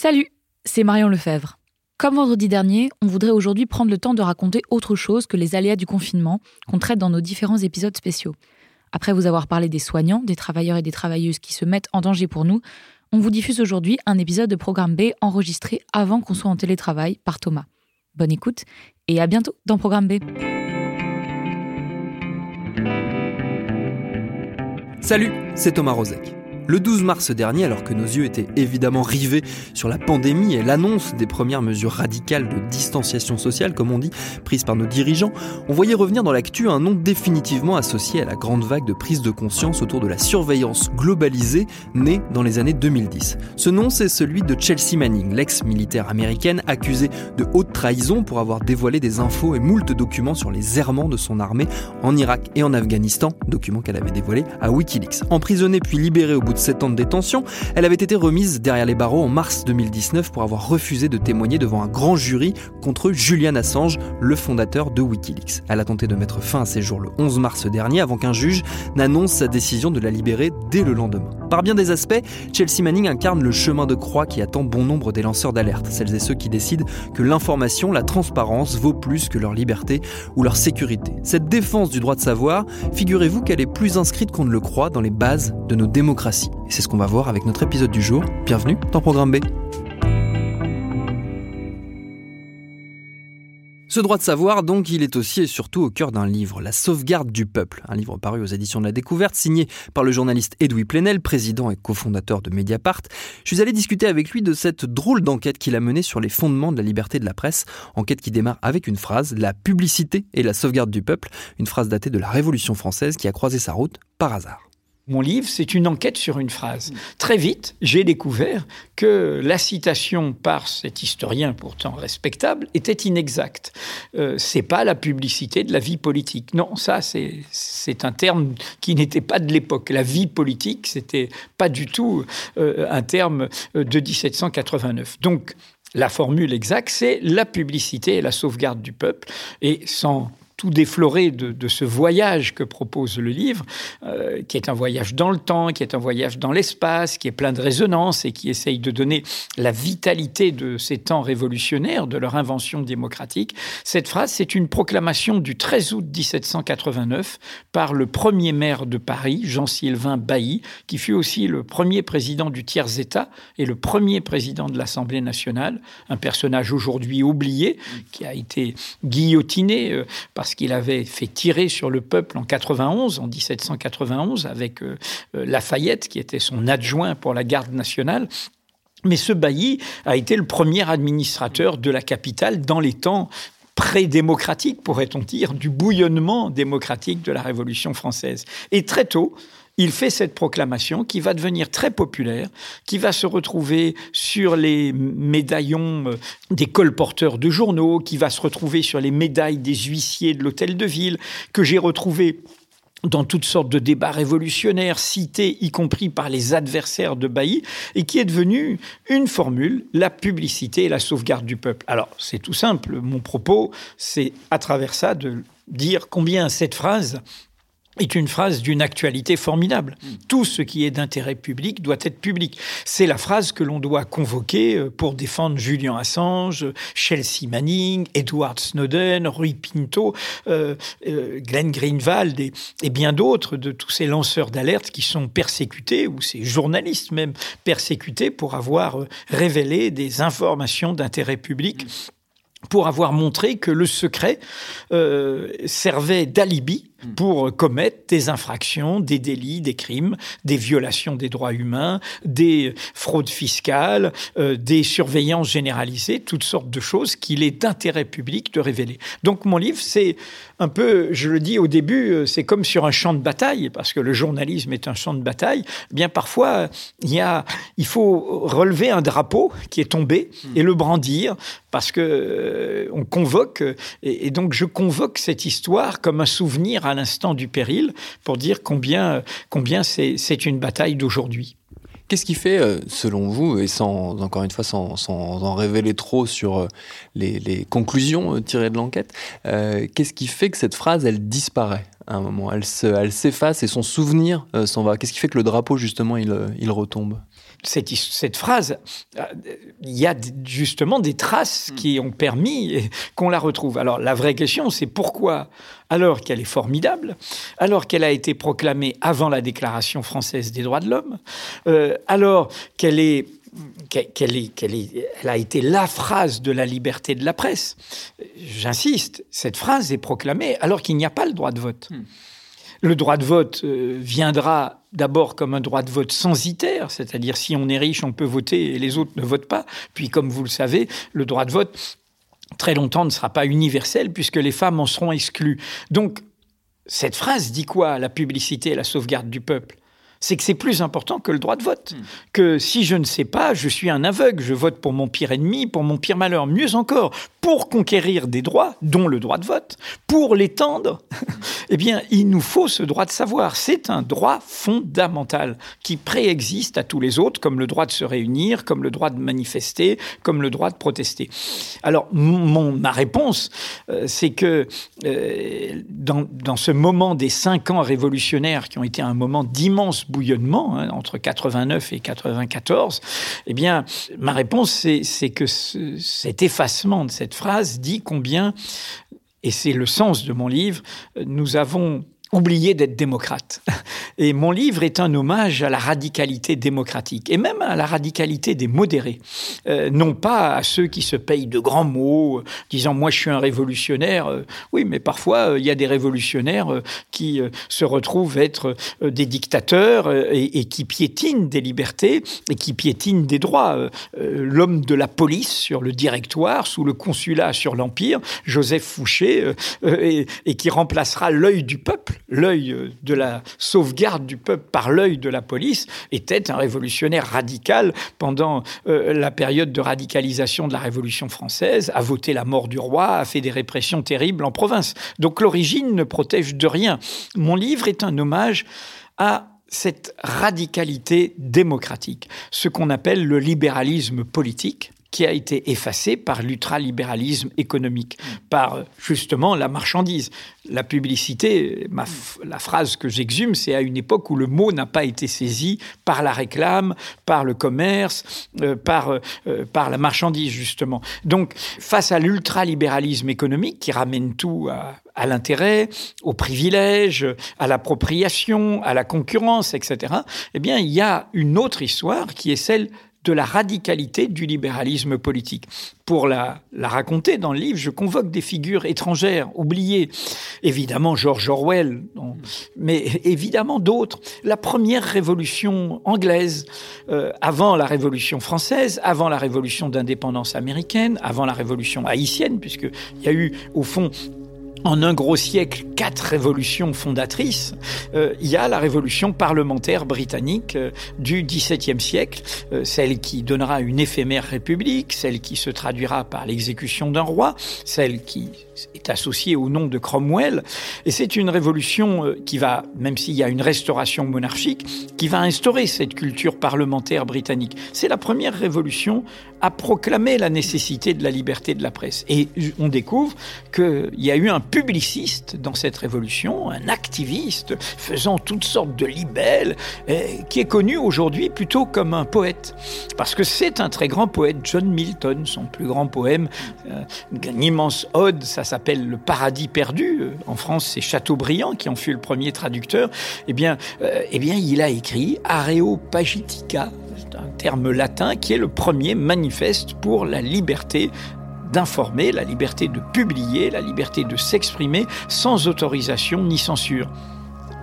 Salut c'est Marion Lefebvre. Comme vendredi dernier, on voudrait aujourd'hui prendre le temps de raconter autre chose que les aléas du confinement qu'on traite dans nos différents épisodes spéciaux. Après vous avoir parlé des soignants, des travailleurs et des travailleuses qui se mettent en danger pour nous, on vous diffuse aujourd'hui un épisode de Programme B enregistré avant qu'on soit en télétravail par Thomas. Bonne écoute et à bientôt dans Programme B. Salut, c'est Thomas Rozek. Le 12 mars dernier, alors que nos yeux étaient évidemment rivés sur la pandémie et l'annonce des premières mesures radicales de distanciation sociale, comme on dit, prises par nos dirigeants, on voyait revenir dans l'actu un nom définitivement associé à la grande vague de prise de conscience autour de la surveillance globalisée née dans les années 2010. Ce nom, c'est celui de Chelsea Manning, l'ex-militaire américaine accusée de haute trahison pour avoir dévoilé des infos et moult documents sur les errements de son armée en Irak et en Afghanistan, documents qu'elle avait dévoilés à Wikileaks. Emprisonnée puis libérée au bout 7 ans de détention, elle avait été remise derrière les barreaux en mars 2019 pour avoir refusé de témoigner devant un grand jury contre Julian Assange, le fondateur de Wikileaks. Elle a tenté de mettre fin à ses jours le 11 mars dernier avant qu'un juge n'annonce sa décision de la libérer dès le lendemain. Par bien des aspects, Chelsea Manning incarne le chemin de croix qui attend bon nombre des lanceurs d'alerte, celles et ceux qui décident que l'information, la transparence vaut plus que leur liberté ou leur sécurité. Cette défense du droit de savoir, figurez-vous qu'elle est plus inscrite qu'on ne le croit dans les bases de nos démocraties. Et c'est ce qu'on va voir avec notre épisode du jour. Bienvenue dans Programme B. Ce droit de savoir, donc, il est aussi et surtout au cœur d'un livre, La sauvegarde du peuple, un livre paru aux éditions de la Découverte, signé par le journaliste Edoui Plenel, président et cofondateur de Mediapart. Je suis allé discuter avec lui de cette drôle d'enquête qu'il a menée sur les fondements de la liberté de la presse, enquête qui démarre avec une phrase, la publicité et la sauvegarde du peuple, une phrase datée de la Révolution française qui a croisé sa route par hasard. Mon livre, c'est une enquête sur une phrase. Très vite, j'ai découvert que la citation par cet historien pourtant respectable était inexacte. Euh, c'est pas la publicité de la vie politique. Non, ça, c'est un terme qui n'était pas de l'époque. La vie politique, c'était pas du tout euh, un terme de 1789. Donc, la formule exacte, c'est la publicité et la sauvegarde du peuple. Et sans tout défloré de, ce voyage que propose le livre, euh, qui est un voyage dans le temps, qui est un voyage dans l'espace, qui est plein de résonance et qui essaye de donner la vitalité de ces temps révolutionnaires, de leur invention démocratique. Cette phrase, c'est une proclamation du 13 août 1789 par le premier maire de Paris, Jean-Sylvain Bailly, qui fut aussi le premier président du tiers-État et le premier président de l'Assemblée nationale, un personnage aujourd'hui oublié, qui a été guillotiné euh, par qu'il avait fait tirer sur le peuple en 91, en 1791, avec euh, euh, Lafayette, qui était son adjoint pour la garde nationale. Mais ce bailli a été le premier administrateur de la capitale dans les temps pré-démocratiques, pourrait-on dire, du bouillonnement démocratique de la Révolution française. Et très tôt, il fait cette proclamation qui va devenir très populaire, qui va se retrouver sur les médaillons euh, des colporteurs de journaux, qui va se retrouver sur les médailles des huissiers de l'hôtel de ville, que j'ai retrouvé dans toutes sortes de débats révolutionnaires, cités y compris par les adversaires de Bailly, et qui est devenue une formule, la publicité et la sauvegarde du peuple. Alors, c'est tout simple, mon propos, c'est à travers ça de dire combien cette phrase est une phrase d'une actualité formidable. Mm. Tout ce qui est d'intérêt public doit être public. C'est la phrase que l'on doit convoquer euh, pour défendre Julian Assange, Chelsea Manning, Edward Snowden, Rui Pinto, euh, euh, Glenn Greenwald et, et bien d'autres de tous ces lanceurs d'alerte qui sont persécutés, ou ces journalistes même persécutés pour avoir révélé des informations d'intérêt public. Mm. pour avoir montré que le secret servait d'alibi hmm. Pour commettre des infractions, des délits, des crimes, des violations des droits humains, des fraudes fiscales, euh, des surveillances généralisées, toutes sortes de choses qu'il est d'intérêt public de révéler. Donc mon livre, c'est un peu, je le dis au début, euh, c'est comme sur un champ de bataille, parce que le journalisme est un champ de bataille. Eh bien parfois, il, y a, il faut relever un drapeau qui est tombé et le brandir, parce que euh, on convoque, et, donc je convoque cette histoire comme un souvenir à l'instant du péril, pour dire combien, combien c'est une bataille d'aujourd'hui. Qu'est-ce qui fait, euh, selon vous, et sans encore une fois sans, en révéler trop sur euh, les, conclusions euh, tirées de l'enquête, qu'est-ce qui fait que cette phrase, elle disparaît? À un moment Elle s'efface et son souvenir s'en va. Qu'est-ce qui fait que le drapeau, justement, il, il retombe? Cette, cette, phrase, il y a justement des traces hmm. qui ont permis qu'on la retrouve. Alors la vraie question, c'est pourquoi? Alors qu'elle est formidable, alors qu'elle a été proclamée avant la Déclaration française des droits de l'homme, euh, alors qu'elle est qu'elle elle a été la phrase de la liberté de la presse. J'insiste, cette phrase est proclamée alors qu'il n'y a pas le droit de vote. Hmm. Le droit de vote euh, viendra d'abord comme un droit de vote censitaire, c'est-à-dire si on est riche, on peut voter et les autres ne votent pas. Puis, comme vous le savez, le droit de vote très longtemps ne sera pas universel puisque les femmes en seront exclues. Donc, cette phrase dit quoi La publicité et la sauvegarde du peuple? C'est que c'est plus important que le droit de vote. Hmm. Que si je ne sais pas, je suis un aveugle, je vote pour mon pire ennemi, pour mon pire malheur. Mieux encore, pour conquérir des droits, dont le droit de vote, pour l'étendre, eh bien, il nous faut ce droit de savoir. C'est un droit fondamental qui préexiste à tous les autres, comme le droit de se réunir, comme le droit de manifester, comme le droit de protester. Alors, mon, ma réponse, euh, c'est que euh, dans, dans, ce moment des cinq ans révolutionnaires, qui ont été un moment d'immense bouillonnement, hein, entre 89 et 94, eh bien, ma réponse, c'est que cet effacement de cette phrase dit combien, et c'est le sens de mon livre, nous avons oublier d'être démocrate. Et mon livre est un hommage à la radicalité démocratique et même à la radicalité des modérés. Euh, non pas à ceux qui se payent de grands mots, disant moi je suis un révolutionnaire. Euh, oui, mais parfois euh, il y a des révolutionnaires qui se retrouvent être des dictateurs et, qui piétinent des libertés et qui piétinent des droits. L'homme de la police sur le directoire, sous le consulat sur l'Empire, Joseph Fouché, et qui remplacera l'œil du peuple l'œil de la sauvegarde du peuple par l'œil de la police, était un révolutionnaire radical pendant euh, la période de radicalisation de la Révolution française, a voté la mort du roi, a fait des répressions terribles en province. Donc l'origine ne protège de rien. Mon livre est un hommage à cette radicalité démocratique, ce qu'on appelle le libéralisme politique, qui a été effacé par l'ultralibéralisme économique, par justement la marchandise. La publicité, la phrase que j'exhume, c'est à une époque où le mot n'a pas été saisi par la réclame, par le commerce, euh, par, euh, par la marchandise, justement. Donc, face à l'ultralibéralisme économique qui ramène tout à, à l'intérêt, au privilège, à l'appropriation, à la concurrence, etc., eh bien, il y a une autre histoire qui est celle de la radicalité du libéralisme politique. Pour la, raconter dans le livre, je convoque des figures étrangères, oubliées. Évidemment George Orwell, mais évidemment d'autres. La première révolution anglaise, euh, avant la révolution française, avant la révolution d'indépendance américaine, avant la révolution haïtienne, puisqu'il y a eu au fond en un gros siècle, quatre révolutions fondatrices. Euh, il y a la révolution parlementaire britannique euh, du XVIIe siècle, euh, celle qui donnera une éphémère république, celle qui se traduira par l'exécution d'un roi, celle qui est associée au nom de Cromwell. Et c'est une révolution qui va, même s'il y a une restauration monarchique, qui va instaurer cette culture parlementaire britannique. C'est la première révolution à proclamer la nécessité de la liberté de la presse. Et on découvre qu'il y a eu un publiciste dans cette révolution, un activiste faisant toutes sortes de libelles, qui est connu aujourd'hui plutôt comme un poète. Parce que c'est un très grand poète, John Milton, son plus grand poème, euh, une immense ode, ça s'appelle Le paradis perdu. Euh, en France, c'est Chateaubriand qui en fut le premier traducteur. Eh bien, euh, eh bien il a écrit Areopagitica, un terme latin qui est le premier manifeste pour la liberté d'informer, la liberté de publier, la liberté de s'exprimer sans autorisation ni censure.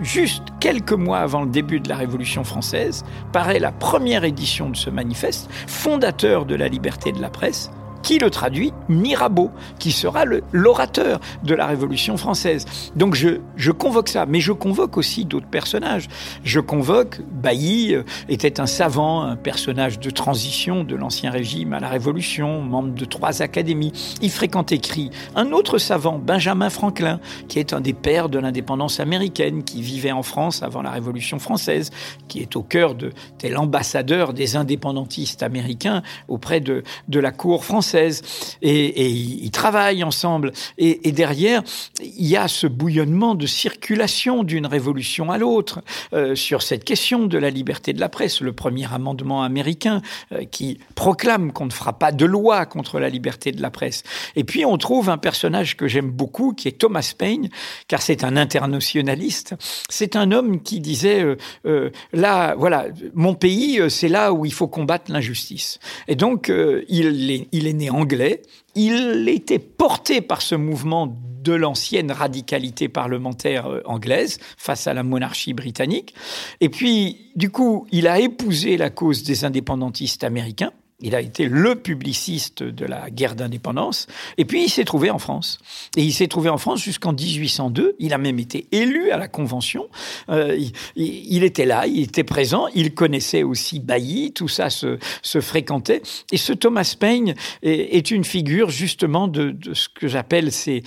Juste quelques mois avant le début de la Révolution française, paraît la première édition de ce manifeste, fondateur de la liberté de la presse, qui le traduit Mirabeau, qui sera l'orateur de la Révolution française. Donc je, convoque ça, mais je convoque aussi d'autres personnages. Je convoque, Bailly euh, était un savant, un personnage de transition de l'Ancien Régime à la Révolution, membre de trois académies. Il fréquente écrit un autre savant, Benjamin Franklin, qui est un des pères de l'indépendance américaine, qui vivait en France avant la Révolution française, qui est au cœur de, tel ambassadeur des indépendantistes américains auprès de la cour française et, ils travaillent ensemble. Et, derrière, il y a ce bouillonnement de circulation d'une révolution à l'autre euh, sur cette question de la liberté de la presse. Le premier amendement américain euh, qui proclame qu'on ne fera pas de loi contre la liberté de la presse. Et puis on trouve un personnage que j'aime beaucoup, qui est Thomas Paine, car c'est un internationaliste. C'est un homme qui disait euh, là, voilà, mon pays, c'est là où il faut combattre l'injustice. Et donc il est, il est né anglais. Il était porté par ce mouvement de l'ancienne radicalité parlementaire euh, anglaise face à la monarchie britannique. Et puis, du coup, il a épousé la cause des indépendantistes américains. Il a été le publiciste de la guerre d'indépendance. Et puis, il s'est trouvé en France. Et il s'est trouvé en France jusqu'en 1802. Il a même été élu à la Convention. Euh, il, était là, il était présent. Il connaissait aussi Bailly. Tout ça se, fréquentait. Et ce Thomas Paine est, une figure justement de, ce que j'appelle ces,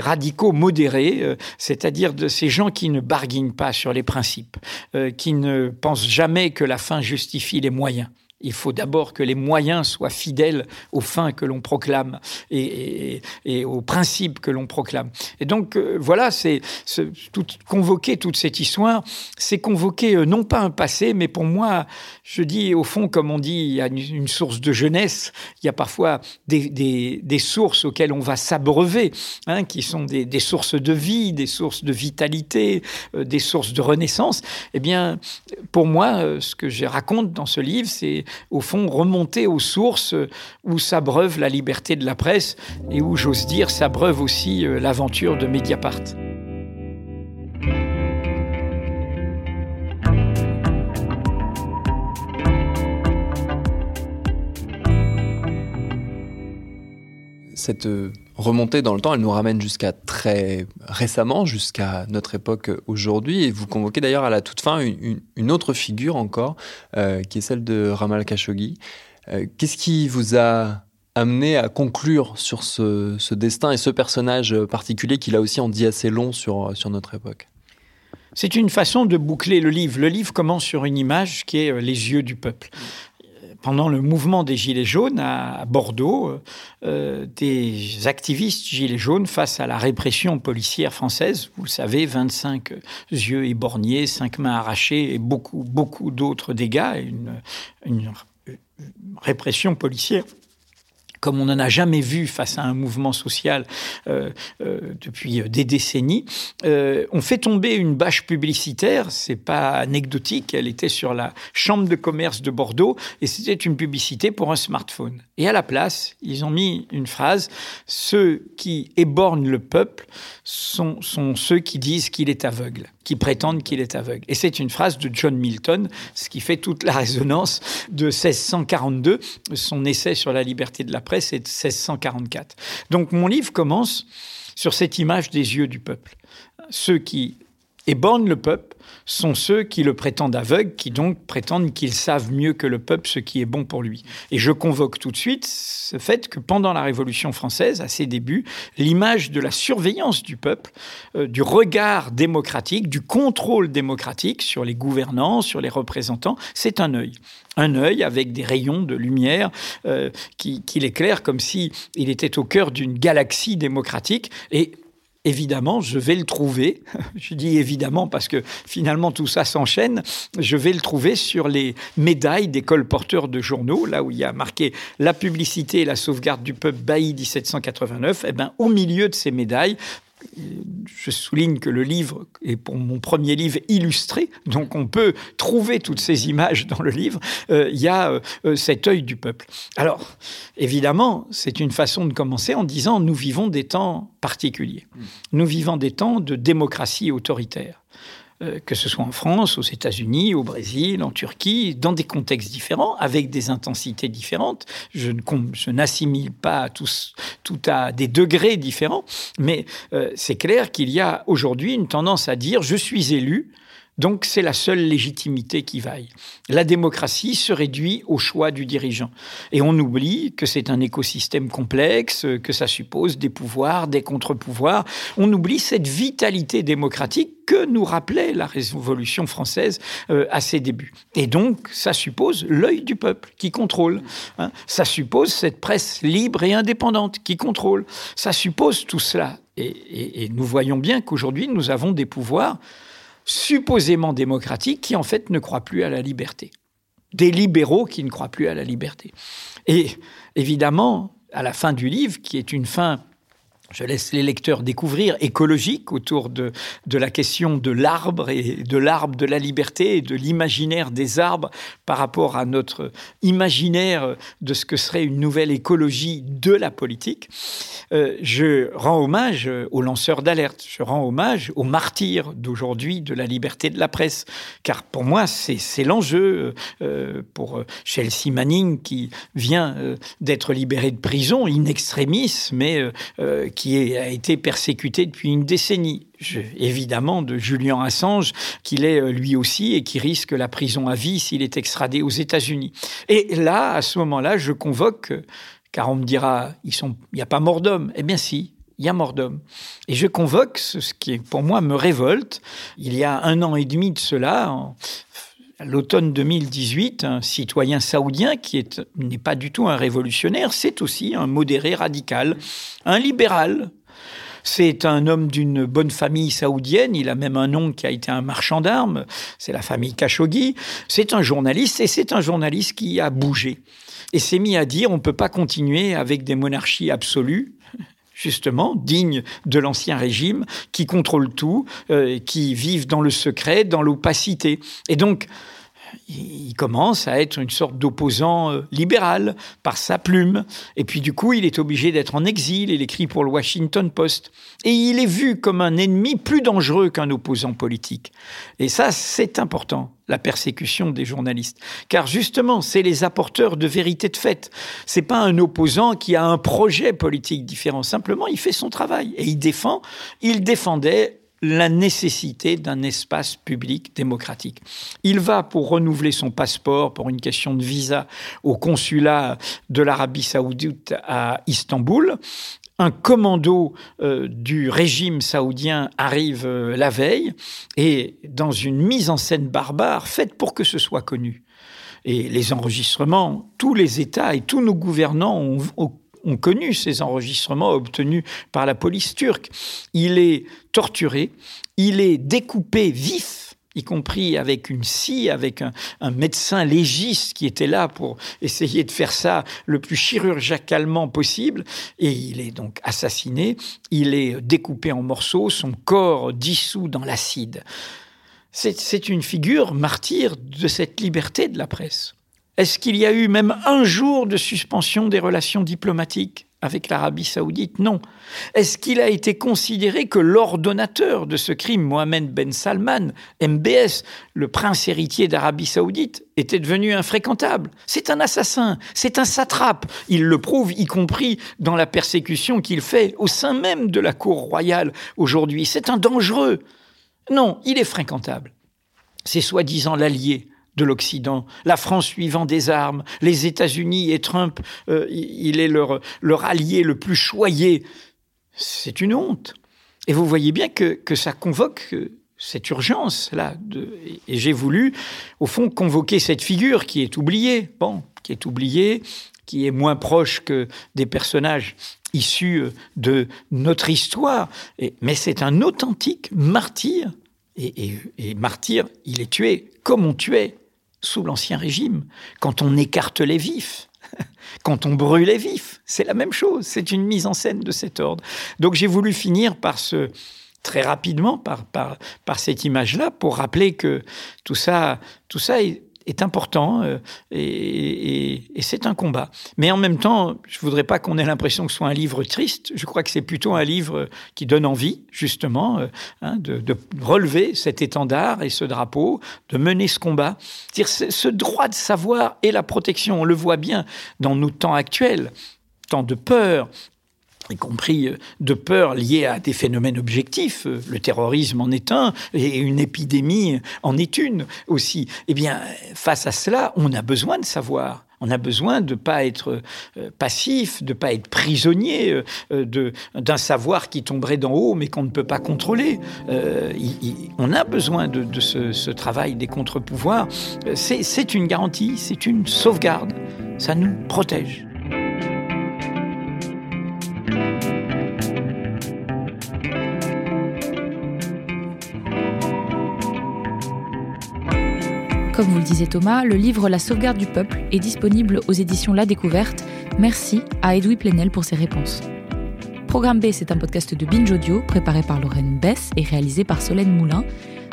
radicaux modérés, euh, c'est-à-dire de ces gens qui ne barguinent pas sur les principes, euh, qui ne pensent jamais que la fin justifie les moyens. Il faut d'abord que les moyens soient fidèles aux fins que l'on proclame et, aux principes que l'on proclame. Et donc, euh, voilà, convoquer toute cette histoire, c'est convoquer euh, non pas un passé, mais pour moi, je dis au fond, comme on dit, il y a une, source de jeunesse, il y a parfois des, sources auxquelles on va s'abreuver, hein, qui sont des, sources de vie, des sources de vitalité, euh, des sources de renaissance. Eh bien, pour moi, ce que je raconte dans ce livre, c'est au fond, remonter aux sources où s'abreuve la liberté de la presse et où, j'ose dire, s'abreuve aussi euh, l'aventure de Mediapart. Cette euh, remontée dans le temps, elle nous ramène jusqu'à très récemment, jusqu'à notre époque aujourd'hui. Et vous convoquez d'ailleurs à la toute fin une, autre figure encore, euh, qui est celle de Ramal Khashoggi. Euh, qu'est-ce qui vous a amené à conclure sur ce, destin et ce personnage particulier qui là aussi en dit assez long sur, sur notre époque? C'est une façon de boucler le livre. Le livre commence sur une image qui est les yeux du peuple pendant le mouvement des Gilets jaunes à Bordeaux, euh, des activistes Gilets jaunes face à la répression policière française. Vous le savez, 25 yeux éborgnés, 5 mains arrachées et beaucoup, beaucoup d'autres dégâts. Une, une répression policière comme on n'en a jamais vu face à un mouvement social euh, euh, depuis des décennies. Euh, on fait tomber une bâche publicitaire, c'est pas anecdotique, elle était sur la chambre de commerce de Bordeaux et c'était une publicité pour un smartphone. Et à la place, ils ont mis une phrase ceux qui éborgnent le peuple sont, sont ceux qui disent qu'il est aveugle qui prétendent qu'il est aveugle. Et c'est une phrase de John Milton, ce qui fait toute la résonance de 1642. Son essai sur la liberté de la presse est de 1644. Donc mon livre commence sur cette image des yeux du peuple. Ceux qui éborgnent le peuple sont ceux qui le prétendent aveugle, qui donc prétendent qu'ils savent mieux que le peuple ce qui est bon pour lui. Et je convoque tout de suite ce fait que pendant la Révolution française, à ses débuts, l'image de la surveillance du peuple, euh, du regard démocratique, du contrôle démocratique sur les gouvernants, sur les représentants, c'est un œil un œil avec des rayons de lumière euh, qui, comme si il était au cœur d'une galaxie démocratique. Et évidemment, je vais le trouver. Je dis évidemment parce que finalement tout ça s'enchaîne. Je vais le trouver sur les médailles des colporteurs de journaux, là où il y a marqué la publicité et la sauvegarde du peuple Bailly 1789. Eh ben, au milieu de ces médailles, je souligne que le livre est pour mon premier livre illustré, donc on peut trouver toutes ces images dans le livre. Euh, il y a euh, cet œil du peuple. Alors, évidemment, c'est une façon de commencer en disant nous vivons des temps particuliers. Nous vivons des temps de démocratie autoritaire. Euh, que ce soit en France, aux États-Unis, au Brésil, en Turquie, dans des contextes différents, avec des intensités différentes. Je, n'assimile pas tout à des degrés différents, mais euh, c'est clair qu'il y a aujourd'hui une tendance à dire je suis élu, donc c'est la seule légitimité qui vaille. La démocratie se réduit au choix du dirigeant. Et on oublie que c'est un écosystème complexe, que ça suppose des pouvoirs, des contre-pouvoirs. On oublie cette vitalité démocratique que nous rappelait la Révolution française euh, à ses débuts. Et donc, ça suppose l'œil du peuple qui contrôle. Hein. Ça suppose cette presse libre et indépendante qui contrôle. Ça suppose tout cela. et nous voyons bien qu'aujourd'hui, nous avons des pouvoirs supposément démocratiques qui en fait ne croient plus à la liberté. Des libéraux qui ne croient plus à la liberté. Et évidemment, à la fin du livre, qui est une fin je laisse les lecteurs découvrir, écologique autour de, de la question de l'arbre et de l'arbre de la liberté et de l'imaginaire des arbres par rapport à notre imaginaire de ce que serait une nouvelle écologie de la politique. Euh, je rends hommage aux lanceurs d'alerte, je rends hommage aux martyrs d'aujourd'hui de la liberté de la presse, car pour moi c'est l'enjeu euh, pour Chelsea Manning qui vient euh, d'être libéré de prison in extremis, mais qui qui a été persécuté depuis une décennie. évidemment, de Julian Assange, qu'il est euh, lui aussi et qui risque la prison à vie s'il est extradé aux États-Unis. Et là, à ce moment-là, je convoque, car on me dira, il n'y a pas mort d'homme. Eh bien si, il y a mort d'homme. Et je convoque ce qui, pour moi, me révolte. Il y a un an et demi de cela, l'automne 2018, un citoyen saoudien qui n'est pas du tout un révolutionnaire, c'est aussi un modéré radical, un libéral. C'est un homme d'une bonne famille saoudienne, il a même un nom qui a été un marchand d'armes, c'est la famille Khashoggi. C'est un journaliste et c'est un journaliste qui a bougé et s'est mis à dire on ne peut pas continuer avec des monarchies absolues justement, dignes de l'ancien régime, qui contrôlent tout, euh, qui vivent dans le secret, dans l'opacité. Et donc, il commence à être une sorte d'opposant euh, libéral par sa plume. Et puis du coup, il est obligé d'être en exil. Il écrit pour le Washington Post. Et il est vu comme un ennemi plus dangereux qu'un opposant politique. Et ça, c'est important, la persécution des journalistes. Car justement, c'est les apporteurs de vérité de fait. C'est pas un opposant qui a un projet politique différent. Simplement, il fait son travail. Et il défend, il défendait la nécessité d'un espace public démocratique. Il va pour renouveler son passeport pour une question de visa au consulat de l'Arabie saoudite à Istanbul. Un commando euh, du régime saoudien arrive euh, la veille et dans une mise en scène barbare faite pour que ce soit connu. Et les enregistrements, tous les États et tous nos gouvernants ont, ont ont connu ces enregistrements obtenus par la police turque. Il est torturé, il est découpé vif y compris avec une scie, avec un, médecin légiste qui était là pour essayer de faire ça le plus chirurgicalement possible. Et il est donc assassiné, il est découpé en morceaux, son corps dissous dans l'acide. C'est une figure martyre de cette liberté de la presse. Est-ce qu'il y a eu même un jour de suspension des relations diplomatiques avec l'Arabie saoudite? Non. Est-ce qu'il a été considéré que l'ordonnateur de ce crime, Mohamed Ben Salman, MBS, le prince héritier d'Arabie saoudite, était devenu infréquentable? C'est un assassin, c'est un satrape. Il le prouve, y compris dans la persécution qu'il fait au sein même de la cour royale aujourd'hui. C'est un dangereux. Non, il est fréquentable. C'est soi-disant l'allié de l'Occident, la France suivant des armes, les États-Unis et Trump, euh, il est leur, allié le plus choyé. C'est une honte. Et vous voyez bien que, ça convoque euh, cette urgence-là. Et j'ai voulu, au fond, convoquer cette figure qui est oubliée, bon, qui est oubliée, qui est moins proche que des personnages issus euh, de notre histoire. Mais c'est un authentique martyr. Et martyr, il est tué comme on tuait sous l'Ancien Régime, quand on écarte les vifs. quand on brûlait vif. C'est la même chose, c'est une mise en scène de cet ordre. Donc j'ai voulu finir par ce très rapidement par, par, par cette image-là pour rappeler que tout ça, tout ça est, est important euh, et, c'est un combat. Mais en même temps, je voudrais pas qu'on ait l'impression que ce soit un livre triste. Je crois que c'est plutôt un livre qui donne envie, justement, euh, hein, de, relever cet étendard et ce drapeau, de mener ce combat. Dire ce droit de savoir et la protection, on le voit bien dans nos temps actuels, temps de peur, y compris euh, de peur liée à des phénomènes objectifs. Euh, le terrorisme en est un, et une épidémie en est une aussi. Eh bien, face à cela, on a besoin de savoir. On a besoin de ne pas être euh, passif, de ne pas être prisonnier d'un savoir qui tomberait d'en haut mais qu'on ne peut pas contrôler. on a besoin de, ce, travail des contre-pouvoirs. C'est une garantie, c'est une sauvegarde. Ça nous protège. Comme vous le disait Thomas, le livre La sauvegarde du peuple est disponible aux éditions La Découverte. Merci à Edoui Plenel pour ses réponses. Programme B, c'est un podcast de Binge Audio préparé par Lorraine Bess et réalisé par Solène Moulin.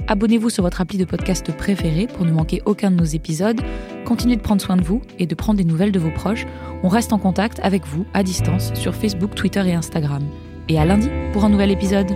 Abonnez-vous sur votre appli de podcast préféré pour ne manquer aucun de nos épisodes. Continuez de prendre soin de vous et de prendre des nouvelles de vos proches. On reste en contact avec vous à distance sur Facebook, Twitter et Instagram. Et à lundi pour un nouvel épisode.